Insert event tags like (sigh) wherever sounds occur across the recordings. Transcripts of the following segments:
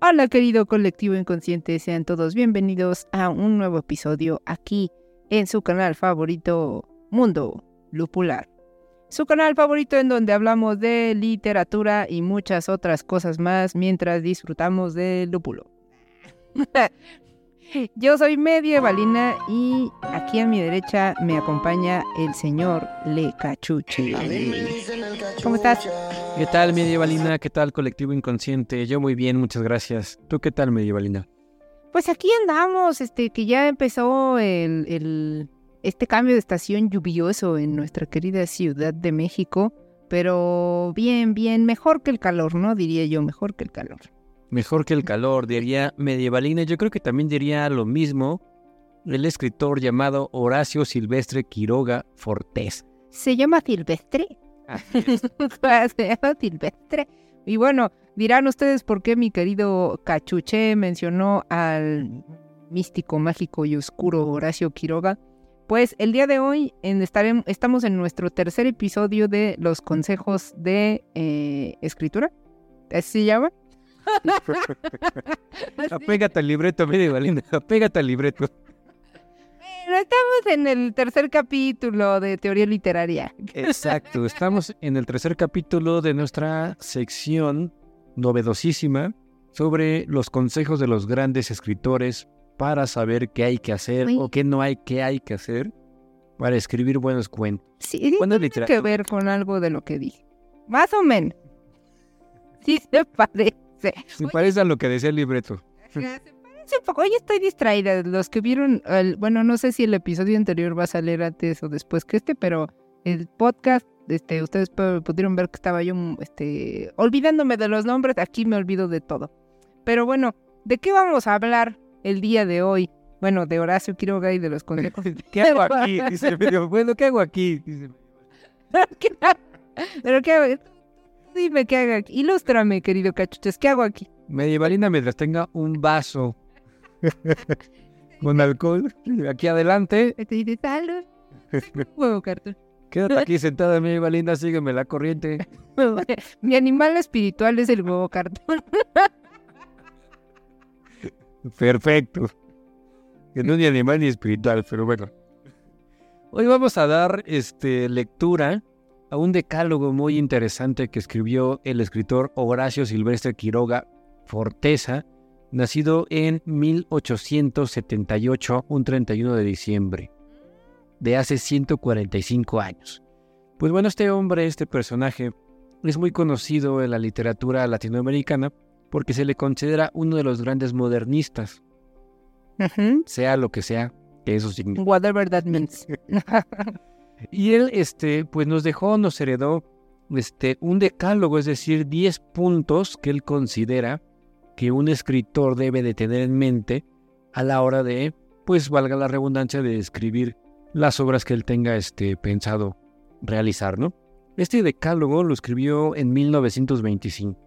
Hola querido colectivo inconsciente, sean todos bienvenidos a un nuevo episodio aquí en su canal favorito Mundo Lupular. Su canal favorito en donde hablamos de literatura y muchas otras cosas más mientras disfrutamos del lúpulo. (laughs) Yo soy medievalina y aquí a mi derecha me acompaña el señor Le Cachuche. ¿Cómo estás? ¿Qué tal, medievalina? ¿Qué tal, colectivo inconsciente? Yo muy bien, muchas gracias. ¿Tú qué tal, medievalina? Pues aquí andamos, este, que ya empezó el, el, este cambio de estación lluvioso en nuestra querida Ciudad de México, pero bien, bien, mejor que el calor, ¿no? Diría yo, mejor que el calor. Mejor que el calor, diría medievalina. Yo creo que también diría lo mismo el escritor llamado Horacio Silvestre Quiroga Fortés. ¿Se llama Silvestre? (laughs) Se llama Silvestre. Y bueno, dirán ustedes por qué mi querido Cachuché mencionó al místico, mágico y oscuro Horacio Quiroga. Pues el día de hoy en estaremos, estamos en nuestro tercer episodio de los consejos de eh, escritura. ¿Así se llama? (laughs) Apégate al libreto, medievalina. Apégate al libreto. Bueno, estamos en el tercer capítulo de teoría literaria. Exacto, estamos en el tercer capítulo de nuestra sección novedosísima sobre los consejos de los grandes escritores para saber qué hay que hacer o qué no hay que hay que hacer para escribir buenos cuentos. Sí, tiene que ver con algo de lo que dije. Más o menos. Sí se parece. Se parece a lo que decía el libreto. Se parece un poco. Hoy estoy distraída. Los que vieron, el, bueno, no sé si el episodio anterior va a salir antes o después que este, pero el podcast, este, ustedes pudieron ver que estaba yo, este, olvidándome de los nombres. Aquí me olvido de todo. Pero bueno, ¿de qué vamos a hablar el día de hoy? Bueno, de Horacio Quiroga y de los consejos. (laughs) ¿Qué hago aquí? Dice medio, bueno, ¿qué hago aquí? Dice. (laughs) ¿Pero qué hago? Dime qué hago aquí. Ilústrame, querido cachuches, ¿qué hago aquí? Medievalina mientras tenga un vaso con alcohol aquí adelante. Salud. Huevo cartón. Quédate aquí sentada, medievalina, sígueme la corriente. (laughs) Mi animal espiritual es el huevo cartón. Perfecto. Que no es ni animal ni espiritual, pero bueno. Hoy vamos a dar este, lectura a un decálogo muy interesante que escribió el escritor Horacio Silvestre Quiroga Forteza, nacido en 1878, un 31 de diciembre, de hace 145 años. Pues bueno, este hombre, este personaje, es muy conocido en la literatura latinoamericana porque se le considera uno de los grandes modernistas, sea lo que sea que eso significa. Whatever that means. (laughs) Y él, este, pues nos dejó, nos heredó este, un decálogo, es decir, 10 puntos que él considera que un escritor debe de tener en mente a la hora de, pues valga la redundancia, de escribir las obras que él tenga este, pensado realizar, ¿no? Este decálogo lo escribió en 1925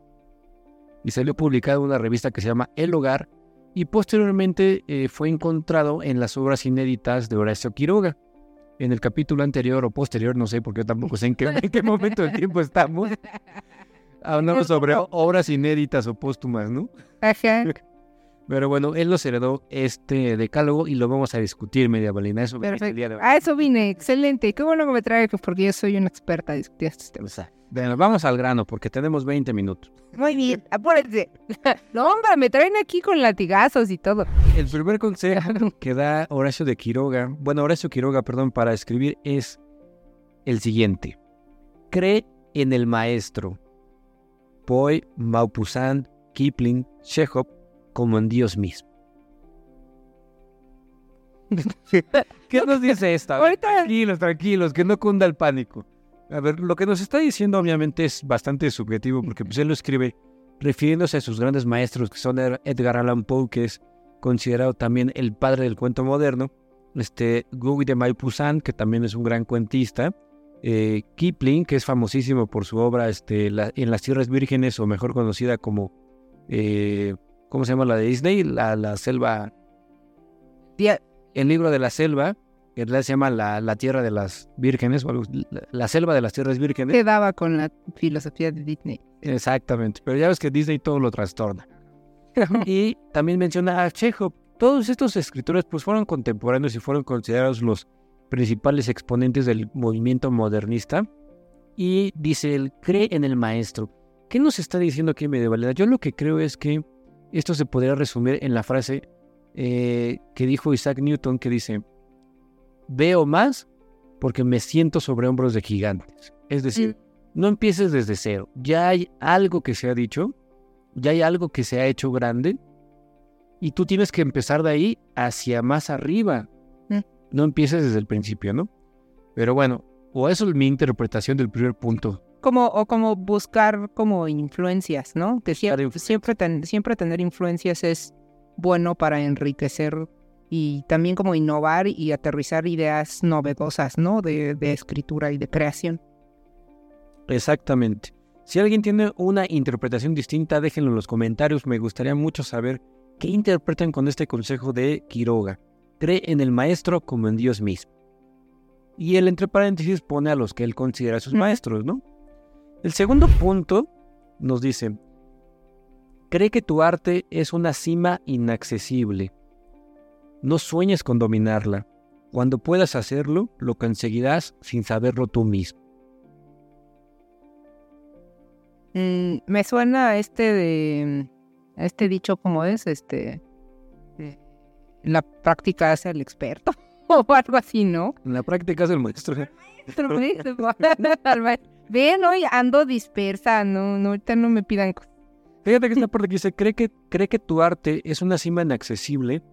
y salió publicado en una revista que se llama El Hogar y posteriormente eh, fue encontrado en las obras inéditas de Horacio Quiroga en el capítulo anterior o posterior, no sé, porque yo tampoco sé en qué, en qué (laughs) momento del tiempo estamos. Hablamos sobre obras inéditas o póstumas, ¿no? Ajá. (laughs) Pero bueno, él nos heredó este decálogo y lo vamos a discutir, media balina. Eso vine este día de hoy. A eso vine, excelente. Qué bueno que me trae, porque yo soy una experta en discutir estos temas. Bueno, vamos al grano, porque tenemos 20 minutos. Muy bien, apúrense. (laughs) No, hombre, me traen aquí con latigazos y todo. El primer consejo que da Horacio de Quiroga, bueno, Horacio Quiroga, perdón, para escribir es el siguiente. Cree en el maestro. Poe, Maupassant, Kipling, Chekhov, como en Dios mismo. (laughs) ¿Qué nos dice esta? Tranquilos, tranquilos, que no cunda el pánico. A ver, lo que nos está diciendo obviamente es bastante subjetivo porque pues, él lo escribe refiriéndose a sus grandes maestros que son Edgar Allan Poe, que es considerado también el padre del cuento moderno, este, Guy de Maupassant, que también es un gran cuentista, eh, Kipling, que es famosísimo por su obra este, En las Tierras Vírgenes, o mejor conocida como, eh, ¿cómo se llama la de Disney? La, la selva... El libro de la selva, que en realidad se llama la, Tierra de las Vírgenes, o la, selva de las Tierras Vírgenes. Quedaba con la filosofía de Disney. Exactamente, pero ya ves que Disney todo lo trastorna. (laughs) y también menciona a Chekhov. Todos estos escritores pues fueron contemporáneos y fueron considerados los principales exponentes del movimiento modernista. Y dice, él cree en el maestro. ¿Qué nos está diciendo aquí medievalidad? Yo lo que creo es que esto se podría resumir en la frase eh, que dijo Isaac Newton, que dice, veo más porque me siento sobre hombros de gigantes. Es decir, mm. no empieces desde cero. Ya hay algo que se ha dicho, ya hay algo que se ha hecho grande, y tú tienes que empezar de ahí hacia más arriba. Mm. No empieces desde el principio, ¿no? Pero bueno, o eso es mi interpretación del primer punto. Como, o como buscar como influencias, ¿no? Que siempre, siempre, siempre tener influencias es bueno para enriquecer y también como innovar y aterrizar ideas novedosas, ¿no? De, de escritura y de creación. Exactamente. Si alguien tiene una interpretación distinta, déjenlo en los comentarios. Me gustaría mucho saber qué interpretan con este consejo de Quiroga. Cree en el maestro como en Dios mismo. Y él entre paréntesis pone a los que él considera sus maestros, ¿no? El segundo punto nos dice, cree que tu arte es una cima inaccesible no sueñes con dominarla. Cuando puedas hacerlo, lo conseguirás sin saberlo tú mismo. Mm, me suena este de este dicho como es este la práctica hace al experto (laughs) o algo así, ¿no? la práctica hace el maestro. (laughs) Ven, hoy ando dispersa, no, no, ahorita no me pidan cosas. Fíjate que esta (laughs) parte que dice, cree que, cree que tu arte es una cima inaccesible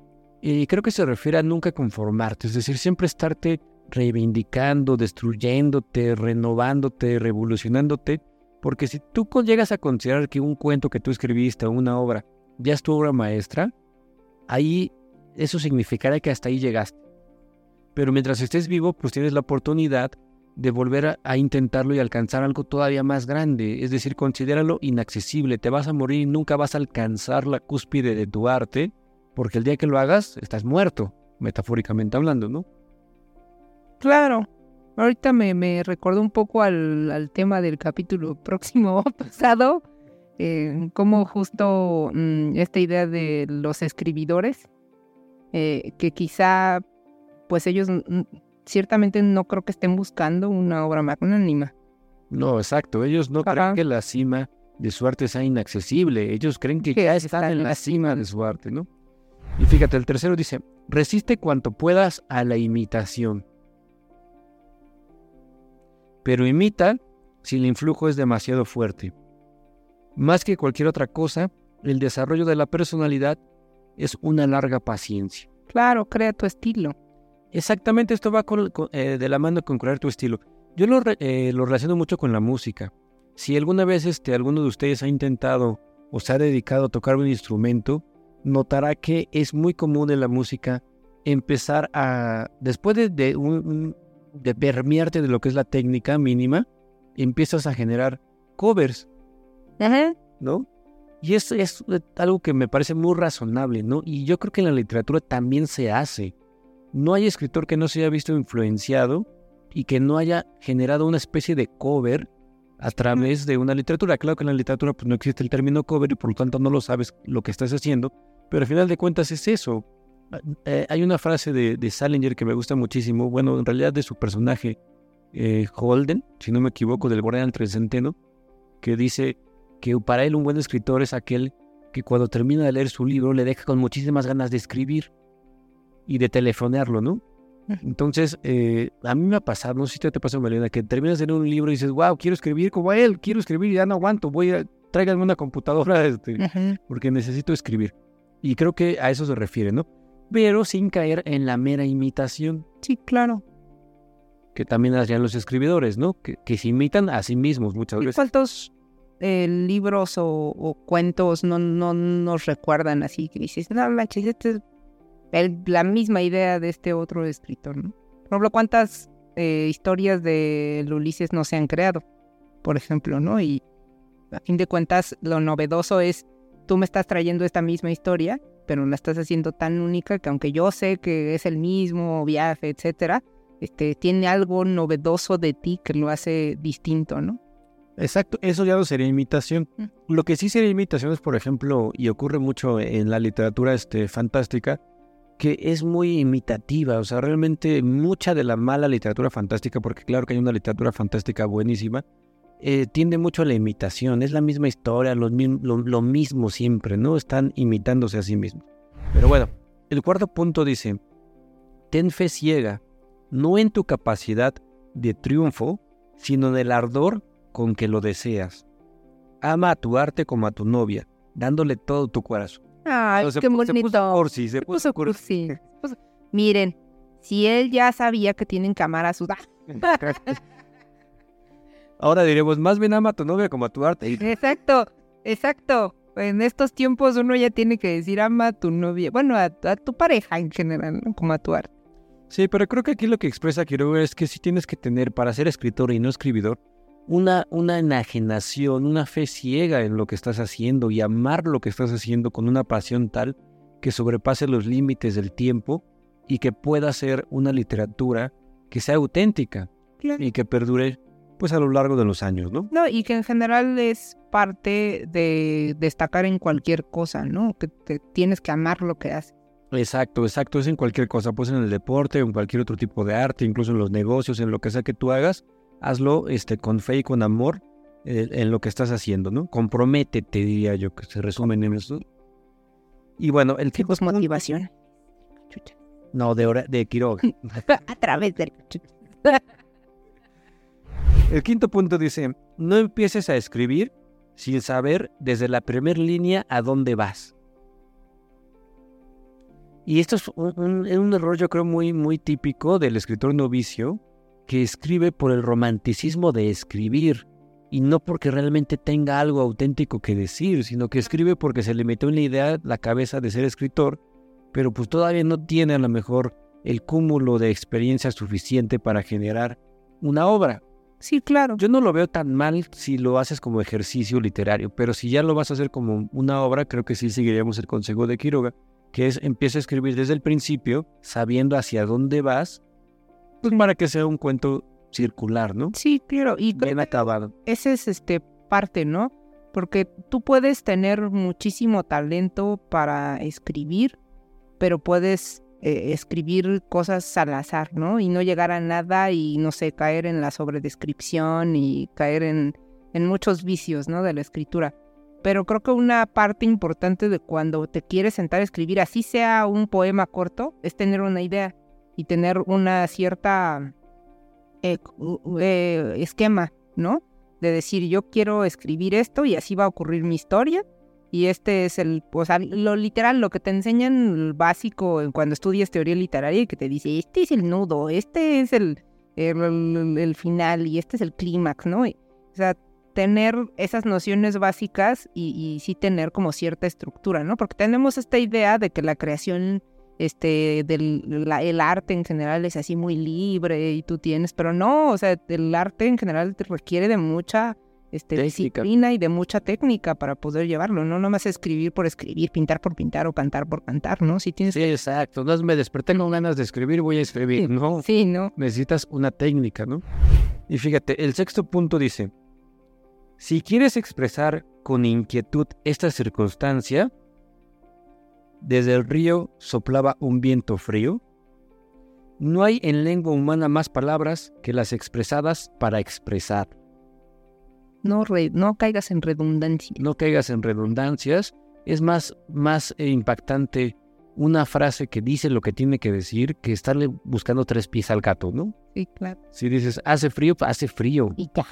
y creo que se refiere a nunca conformarte, es decir, siempre estarte reivindicando, destruyéndote, renovándote, revolucionándote, porque si tú llegas a considerar que un cuento que tú escribiste o una obra ya es tu obra maestra, ahí eso significará que hasta ahí llegaste. Pero mientras estés vivo, pues tienes la oportunidad de volver a, intentarlo y alcanzar algo todavía más grande. Es decir, considéralo inaccesible. Te vas a morir y nunca vas a alcanzar la cúspide de tu arte porque el día que lo hagas, estás muerto, metafóricamente hablando, ¿no? Claro. Ahorita me, me recordó un poco al, tema del capítulo (laughs) próximo pasado, eh, como justo mm, esta idea de los escribidores, eh, que quizá, pues ellos ciertamente no creo que estén buscando una obra magnánima. No, exacto. Ellos no creen que la cima de su arte sea inaccesible. Ellos creen que, ya están en la cima de su arte, ¿no? Y fíjate, el tercero dice, resiste cuanto puedas a la imitación. Pero imita si el influjo es demasiado fuerte. Más que cualquier otra cosa, el desarrollo de la personalidad es una larga paciencia. Claro, crea tu estilo. Exactamente, esto va eh, de la mano con crear tu estilo. Yo lo, eh, lo, relaciono mucho con la música. Si alguna vez este, alguno de ustedes ha intentado o se ha dedicado a tocar un instrumento, notará que es muy común en la música empezar a, después de, de, permearte de lo que es la técnica mínima, empiezas a generar covers, ¿no? Y eso es algo que me parece muy razonable, ¿no? Y yo creo que en la literatura también se hace. No hay escritor que no se haya visto influenciado y que no haya generado una especie de cover a través de una literatura. Claro que en la literatura pues, no existe el término cover y por lo tanto no lo sabes lo que estás haciendo, pero al final de cuentas es eso. Eh, hay una frase de, Salinger que me gusta muchísimo, bueno, en realidad de su personaje eh, Holden, si no me equivoco, del Borderland Trecenteno, que dice que para él un buen escritor es aquel que cuando termina de leer su libro le deja con muchísimas ganas de escribir y de telefonearlo, ¿no? Entonces, eh, a mí me ha pasado, no sé si te pasa, Melina, que terminas de leer un libro y dices, wow, quiero escribir como él, quiero escribir, ya no aguanto, voy a, tráiganme una computadora (laughs) este, porque necesito escribir. Y creo que a eso se refiere, ¿no? Pero sin caer en la mera imitación. Sí, claro. Que también hacían los escribidores, ¿no? Que, se imitan a sí mismos muchas veces. ¿Cuántos eh, libros o, cuentos no, no nos recuerdan así? Que dices, no manches, este el- la misma idea de este otro escritor, ¿no? Por ejemplo, ¿cuántas eh, historias de Ulises no se han creado? Por ejemplo, ¿no? Y a fin de cuentas, lo novedoso es, tú me estás trayendo esta misma historia, pero la estás haciendo tan única que aunque yo sé que es el mismo viaje, etcétera, este, tiene algo novedoso de ti que lo hace distinto, ¿no? Exacto, eso ya no sería imitación. Mm. Lo que sí sería imitación es, por ejemplo, y ocurre mucho en la literatura este, fantástica, que es muy imitativa. O sea, realmente mucha de la mala literatura fantástica, porque claro que hay una literatura fantástica buenísima, eh, tiende mucho a la imitación. Es la misma historia, los mim- lo, lo mismo siempre, ¿no? Están imitándose a sí mismos. Pero bueno, el cuarto punto dice, ten fe ciega, no en tu capacidad de triunfo, sino en el ardor con que lo deseas. Ama a tu arte como a tu novia, dándole todo tu corazón. Ay, qué pu- se puso bonito. se Se puso cursi. cursi. se puso- Miren, si él ya sabía que tienen cámara sus... (laughs) (laughs) Ahora diremos, más bien ama a tu novia como a tu arte. Exacto, exacto. En estos tiempos uno ya tiene que decir ama a tu novia, bueno, a, a tu pareja en general, ¿no? como a tu arte. Sí, pero creo que aquí lo que expresa Quiroga es que sí tienes que tener, para ser escritor y no escribidor, una, una enajenación, una fe ciega en lo que estás haciendo y amar lo que estás haciendo con una pasión tal que sobrepase los límites del tiempo y que pueda ser una literatura que sea auténtica y que perdure pues a lo largo de los años, ¿no? No, y que en general es parte de destacar en cualquier cosa, ¿no? Que te tienes que amar lo que haces. Exacto, exacto, es en cualquier cosa, pues en el deporte, en cualquier otro tipo de arte, incluso en los negocios, en lo que sea que tú hagas, hazlo este, con fe y con amor eh, en lo que estás haciendo, ¿no? Comprométete, diría yo, que se resumen en eso. Y bueno, el quinto Pues punto- motivación. Chucha. No, de, hora, de Quiroga. (laughs) A través del... (laughs) El quinto punto dice, no empieces a escribir sin saber desde la primera línea a dónde vas. Y esto es un, error yo creo muy, muy típico del escritor novicio que escribe por el romanticismo de escribir y no porque realmente tenga algo auténtico que decir, sino que escribe porque se le metió en la idea la cabeza de ser escritor, pero pues todavía no tiene a lo mejor el cúmulo de experiencia suficiente para generar una obra. Sí, claro. Yo no lo veo tan mal si lo haces como ejercicio literario, pero si ya lo vas a hacer como una obra, creo que sí seguiríamos el consejo de Quiroga, que es empieza a escribir desde el principio, sabiendo hacia dónde vas, pues para que sea un cuento circular, ¿no? Sí, claro. Y Bien acabado. ese es este parte, ¿no? Porque tú puedes tener muchísimo talento para escribir, pero puedes eh, escribir cosas al azar, ¿no? Y no llegar a nada y, no sé, caer en la sobredescripción y caer en, muchos vicios, ¿no? De la escritura. Pero creo que una parte importante de cuando te quieres sentar a escribir, así sea un poema corto, es tener una idea y tener una cierta eh, eh, esquema, ¿no? De decir, yo quiero escribir esto y así va a ocurrir mi historia. Y este es el, o sea, lo literal, lo que te enseñan básico cuando estudias teoría literaria que te dice, este es el nudo, este es el, el, final y este es el clímax, ¿no? O sea, tener esas nociones básicas y, y sí tener como cierta estructura, ¿no? Porque tenemos esta idea de que la creación este del el arte en general es así muy libre y tú tienes, pero no, o sea, el arte en general te requiere de mucha este, Técnica. disciplina y de mucha técnica para poder llevarlo, no nomás escribir por escribir, pintar por pintar o cantar por cantar, ¿no? Si tienes Sí, exacto. No es me desperté con ganas de escribir, voy a escribir. No, Sí, ¿no? necesitas una técnica, ¿no? Y fíjate, el sexto punto dice, si quieres expresar con inquietud esta circunstancia, desde el río soplaba un viento frío, no hay en lengua humana más palabras que las expresadas para expresar. No, re- no caigas en redundancia. No caigas en redundancias, es más, más eh, impactante una frase que dice lo que tiene que decir que estarle buscando tres pies al gato, ¿no? Sí, claro. Si dices, hace frío, pues hace frío. Y ya.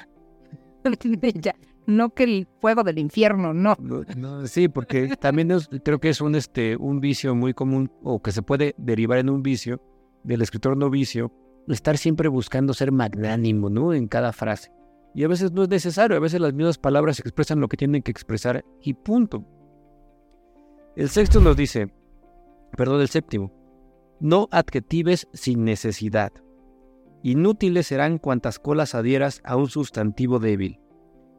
(laughs) ya. No que el fuego del infierno, no. No, no, sí, porque también es- creo que es un, este, un vicio muy común o que se puede derivar en un vicio del escritor novicio, estar siempre buscando ser magnánimo, ¿no? En cada frase. Y a veces no es necesario, a veces las mismas palabras expresan lo que tienen que expresar y punto. El sexto nos dice, perdón, el séptimo, No adjetives sin necesidad. Inútiles serán cuantas colas adhieras a un sustantivo débil.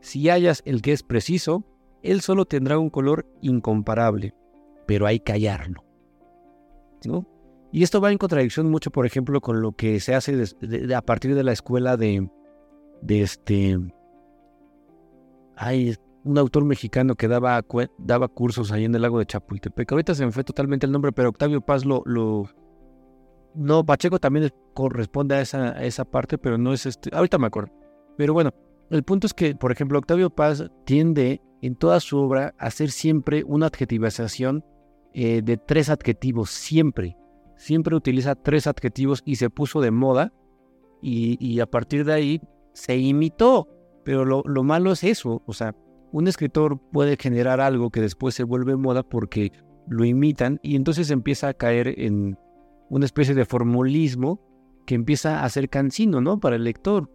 Si hallas el que es preciso, él solo tendrá un color incomparable, pero hay que hallarlo. ¿no? Y esto va en contradicción mucho, por ejemplo, con lo que se hace a partir de la escuela de, de este... Hay un autor mexicano que daba, daba cursos ahí en el lago de Chapultepec. Ahorita se me fue totalmente el nombre, pero Octavio Paz lo... lo no, Pacheco también corresponde a esa, esa parte, pero no es este... Ahorita me acuerdo. Pero bueno, el punto es que, por ejemplo, Octavio Paz tiende en toda su obra a hacer siempre una adjetivización eh, de tres adjetivos, siempre. Siempre utiliza tres adjetivos y se puso de moda y, a partir de ahí se imitó. Pero lo, lo, malo es eso, o sea, un escritor puede generar algo que después se vuelve moda porque lo imitan y entonces empieza a caer en una especie de formulismo que empieza a ser cansino, ¿no? Para el lector.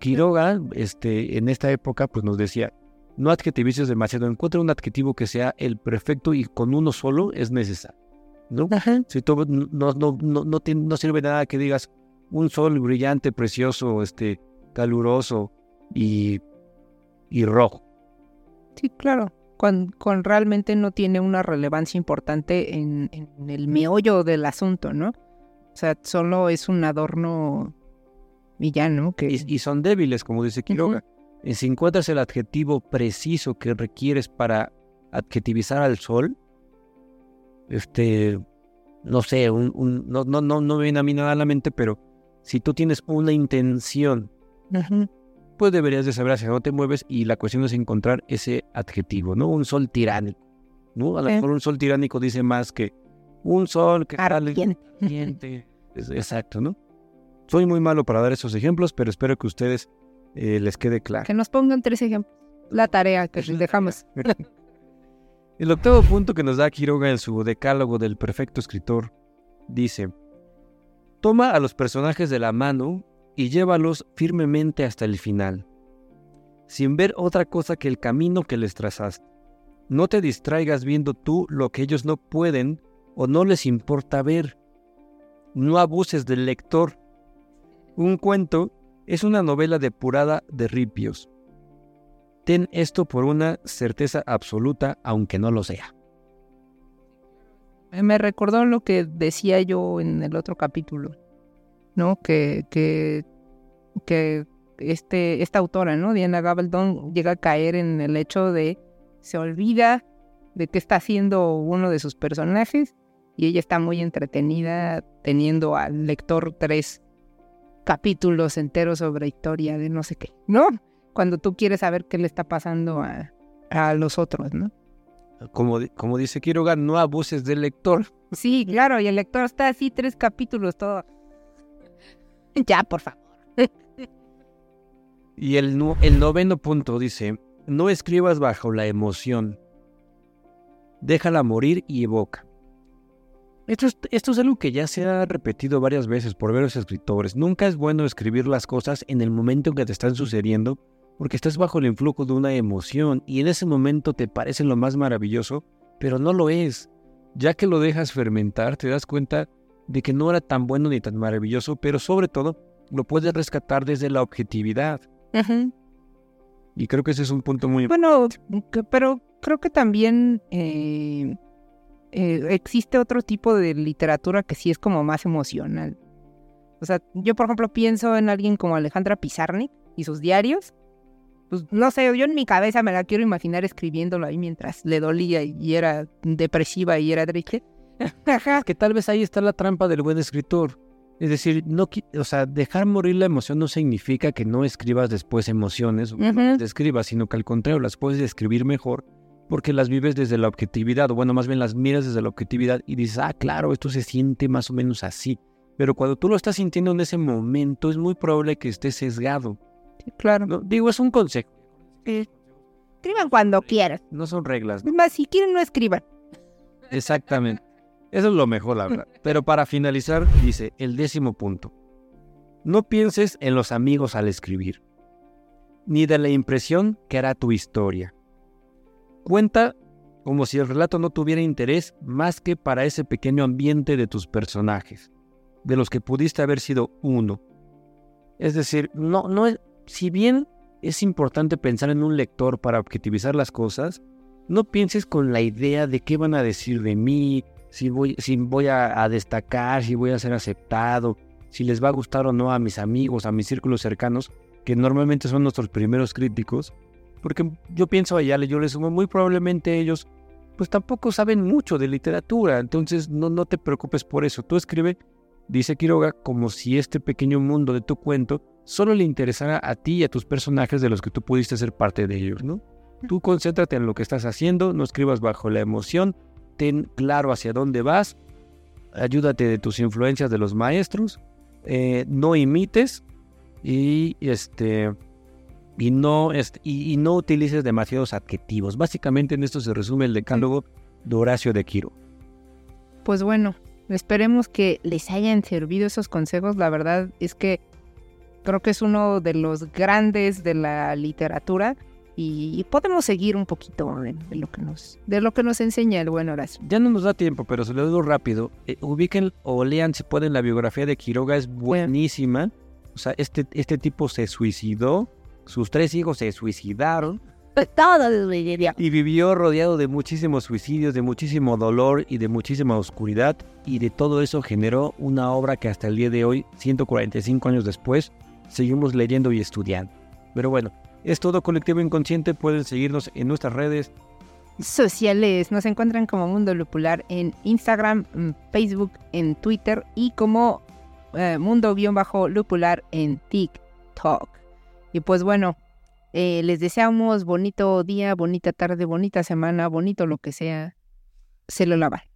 Quiroga, este, en esta época, pues nos decía, no adjetivices demasiado, encuentra un adjetivo que sea el perfecto y con uno solo es necesario. ¿no? Si tú, no, no, no, no, sirve nada que digas un sol brillante, precioso, este, caluroso y, y rojo. Sí, claro. Con, con, realmente no tiene una relevancia importante en, en, el meollo del asunto, ¿no? O sea, solo es un adorno villano que... Y, son débiles, como dice Quiroga. Eh, si encuentras el adjetivo preciso que requieres para adjetivizar al sol, este, no sé, un, no, no, no, no me viene a mí nada a la mente, pero si tú tienes una intención, pues deberías de saber hacia dónde te mueves y la cuestión es encontrar ese adjetivo, ¿no? Un sol tiránico, ¿no? A lo mejor un sol tiránico dice más que un sol que ardiente. (laughs) Exacto, ¿no? Soy muy malo para dar esos ejemplos, pero espero que ustedes eh, les quede claro. Que nos pongan tres ejemplos. La tarea que les dejamos. (laughs) El octavo punto que nos da Quiroga en su decálogo del perfecto escritor dice, toma a los personajes de la mano y llévalos firmemente hasta el final, sin ver otra cosa que el camino que les trazaste. No te distraigas viendo tú lo que ellos no pueden o no les importa ver. No abuses del lector. Un cuento es una novela depurada de ripios. Ten esto por una certeza absoluta, aunque no lo sea. Me recordó lo que decía yo en el otro capítulo, ¿no? Que, que, que este, esta autora, ¿no? Diana Gabaldon, llega a caer en el hecho de se olvida de qué está haciendo uno de sus personajes y ella está muy entretenida teniendo al lector tres capítulos enteros sobre historia de no sé qué, ¿no? Cuando tú quieres saber qué le está pasando a, a los otros, ¿no? Como, como dice Quiroga, no abuses del lector. Sí, claro, y el lector está así tres capítulos todo. (laughs) ya, por favor. (laughs) y el, el noveno punto dice, no escribas bajo la emoción. Déjala morir y evoca. Esto es, algo que ya se ha repetido varias veces por varios escritores. Nunca es bueno escribir las cosas en el momento en que te están sucediendo porque estás bajo el influjo de una emoción y en ese momento te parece lo más maravilloso, pero no lo es. Ya que lo dejas fermentar, te das cuenta de que no era tan bueno ni tan maravilloso, pero sobre todo lo puedes rescatar desde la objetividad. Y creo que ese es un punto muy Bueno, pero creo que también eh, eh, existe otro tipo de literatura que sí es como más emocional. O sea, yo por ejemplo pienso en alguien como Alejandra Pizarnik y sus diarios. Pues no sé, yo en mi cabeza me la quiero imaginar escribiéndolo ahí mientras le dolía y era depresiva y era triste. (laughs) que tal vez ahí está la trampa del buen escritor. Es decir, no, o sea, dejar morir la emoción no significa que no escribas después emociones, o no escribas, sino que al contrario, las puedes escribir mejor porque las vives desde la objetividad, o bueno, más bien las miras desde la objetividad y dices, ah, claro, esto se siente más o menos así. Pero cuando tú lo estás sintiendo en ese momento, es muy probable que estés sesgado. claro. digo, es un consejo. Escriban cuando quieran. No son reglas. Más, si quieren, no escriban. Exactamente. Eso es lo mejor, la verdad. (laughs) Pero para finalizar, dice el décimo punto. No pienses en los amigos al escribir, ni de la impresión que hará tu historia Cuenta como si el relato no tuviera interés más que para ese pequeño ambiente de tus personajes, de los que pudiste haber sido uno. Es decir, no, no es, si bien es importante pensar en un lector para objetivizar las cosas, no pienses con la idea de qué van a decir de mí, si voy, si voy a, a, destacar, si voy a ser aceptado, si les va a gustar o no a mis amigos, a mis círculos cercanos, que normalmente son nuestros primeros críticos. Porque yo pienso allá, yo les sumo, muy probablemente ellos pues tampoco saben mucho de literatura, entonces no, no te preocupes por eso. Tú escribe, dice Quiroga, como si este pequeño mundo de tu cuento solo le interesara a ti y a tus personajes de los que tú pudiste ser parte de ellos, ¿no? Tú concéntrate en lo que estás haciendo, no escribas bajo la emoción, ten claro hacia dónde vas, ayúdate de tus influencias de los maestros, eh, no imites y este y no, y, no utilices demasiados adjetivos. Básicamente en esto se resume el decálogo de Horacio de Quiro. Pues bueno, esperemos que les hayan servido esos consejos. La verdad es que creo que es uno de los grandes de la literatura y podemos seguir un poquito de, lo que nos de lo que nos enseña el buen Horacio. Ya no nos da tiempo, pero se lo digo rápido. Eh, ubiquen o lean si pueden la biografía de Quiroga, es buenísima. O sea, este, este tipo se suicidó sus tres hijos se suicidaron. Y vivió rodeado de muchísimos suicidios, de muchísimo dolor y de muchísima oscuridad. Y de todo eso generó una obra que hasta el día de hoy, 145 años después, seguimos leyendo y estudiando. Pero bueno, es todo colectivo inconsciente. Pueden seguirnos en nuestras redes sociales. Nos encuentran como Mundo Lupular en Instagram, en Facebook, en Twitter y como eh, Mundo-Lupular en TikTok. Y pues bueno, eh, les deseamos bonito día, bonita tarde, bonita semana, bonito lo que sea. Se lo lavan.